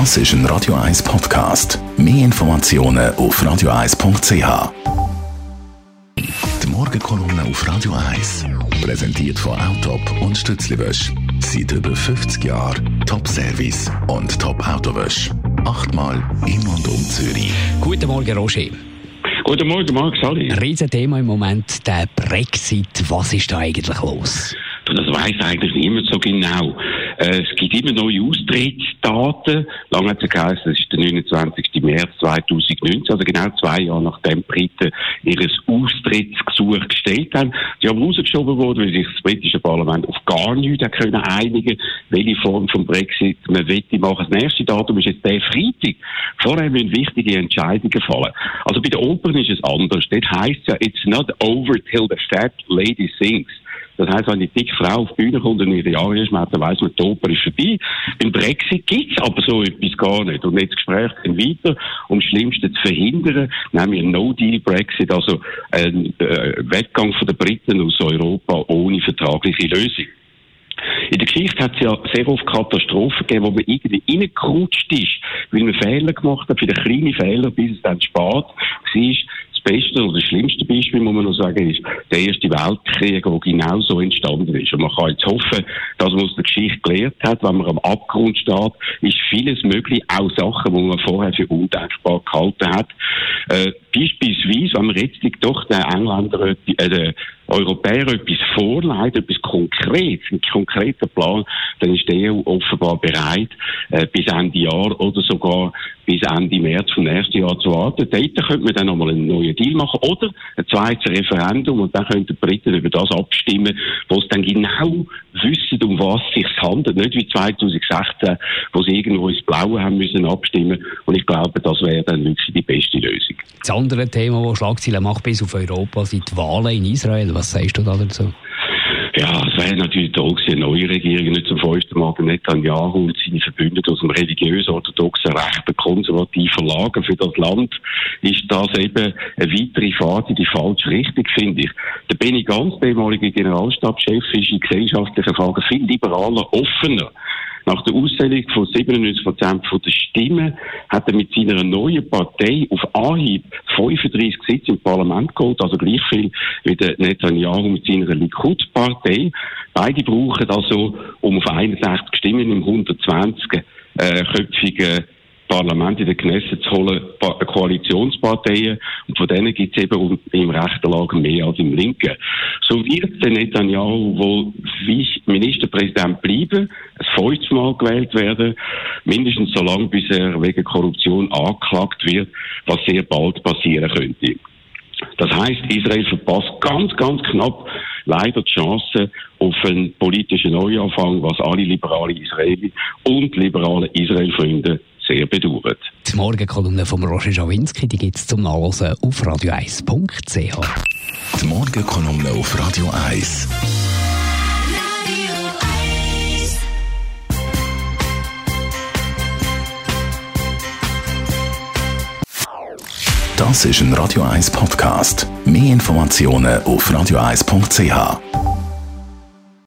Das ist ein Radio 1 Podcast. Mehr Informationen auf radio1.ch. Die Morgenkolumne auf Radio 1 präsentiert von Autop und Stützliwösch. Seit über 50 Jahren Top-Service und Top-Autowösch. Achtmal in und um Zürich. Guten Morgen, Roger. Guten Morgen, Marc Sally. Ein Riesenthema im Moment, der Brexit. Was ist da eigentlich los? Das weiß eigentlich niemand so genau. Äh, es gibt immer neue Austrittsdaten. Lange hat es geheißen, das ist der 29. März 2019, also genau zwei Jahre nachdem die Briten ihr Austrittsgesuch gestellt haben. Die haben rausgeschoben worden, weil sich das britische Parlament auf gar nichts können einigen welche Form von Brexit man wette machen. Das nächste Datum ist jetzt der Freitag. Vorher müssen wichtige Entscheidungen fallen. Also bei den Opern ist es anders. Dort heisst es ja, it's not over till the fat lady sings. Das heisst, wenn die dicke Frau auf die Bühne kommt und ihre Jahre dann weiss man, die Oper ist vorbei. Beim Brexit gibt's aber so etwas gar nicht. Und jetzt das Gespräch dann weiter, um das Schlimmste zu verhindern, nämlich ein No-Deal-Brexit, also ein äh, Weggang von den Briten aus Europa ohne vertragliche Lösung. In der Geschichte hat es ja sehr oft Katastrophen gegeben, wo man irgendwie reingerutscht ist, weil man Fehler gemacht hat, viele kleine Fehler, bis es dann spät war beste oder schlimmste Beispiel, muss man noch sagen, ist der Erste Weltkrieg, der genau so entstanden ist. Und man kann jetzt hoffen, dass man aus der Geschichte gelernt hat, wenn man am Abgrund steht, ist vieles möglich, auch Sachen, die man vorher für undenkbar gehalten hat. Äh, beispielsweise, wenn man jetzt doch den Engländern, äh, den Europäer etwas vorlegt, etwas Konkretes, einen konkreten Plan, dann ist der EU offenbar bereit, äh, bis Ende Jahr oder sogar bis Ende März vom nächsten Jahr zu warten. Dort könnte man dann nochmal einen neuen Deal machen oder ein zweites Referendum und dann könnten die Briten über das abstimmen, wo sie dann genau wissen, um was es sich handelt. Nicht wie 2016, wo sie irgendwo ins Blaue haben müssen abstimmen und ich glaube, das wäre dann wirklich die beste Lösung. Das andere Thema, das Schlagzeilen macht bis auf Europa, sind die Wahlen in Israel. Was sagst du da dazu? Ja, es wäre natürlich toll gewesen, eine neue Regierung nicht zum fünften Mal Netanyahu und seine Verbündeten aus dem religiös-orthodoxen rechten konservativen Lager für das Land ist das eben eine weitere Fahrt in die falsche Richtung, finde ich. Der Benny Ganz, der ehemalige Generalstabschef, ist in gesellschaftlichen Fragen viel liberaler, offener. Nach der Auszählung von 97 Prozent der Stimmen hat er mit seiner neuen Partei auf Anhieb 35 Sitze im Parlament geholt, also gleich viel wie der Netanyahu mit seiner Likud-Partei. Beide brauchen also, um auf 61 Stimmen im 120 äh, köpfigen Parlament in der Knesset zu holen, Koalitionsparteien. Und von denen gibt es eben im rechten Lager mehr als im linken. So wird der Netanyahu wohl Ministerpräsident bleiben, ein fünftes Mal gewählt werden, mindestens so lange, bis er wegen Korruption angeklagt wird, was sehr bald passieren könnte. Das heißt, Israel verpasst ganz, ganz knapp leider die Chance auf einen politischen Neuanfang, was alle liberalen Israeli und liberale Israel-Freunde sehr bedauert. Die Morgenkolumne von Roger Schawinski, die gibt es zum Nachlesen auf radio1.ch. Die Morgenkolumne auf Radio 1. Das ist ein Radio 1 Podcast. Mehr Informationen auf radio1.ch.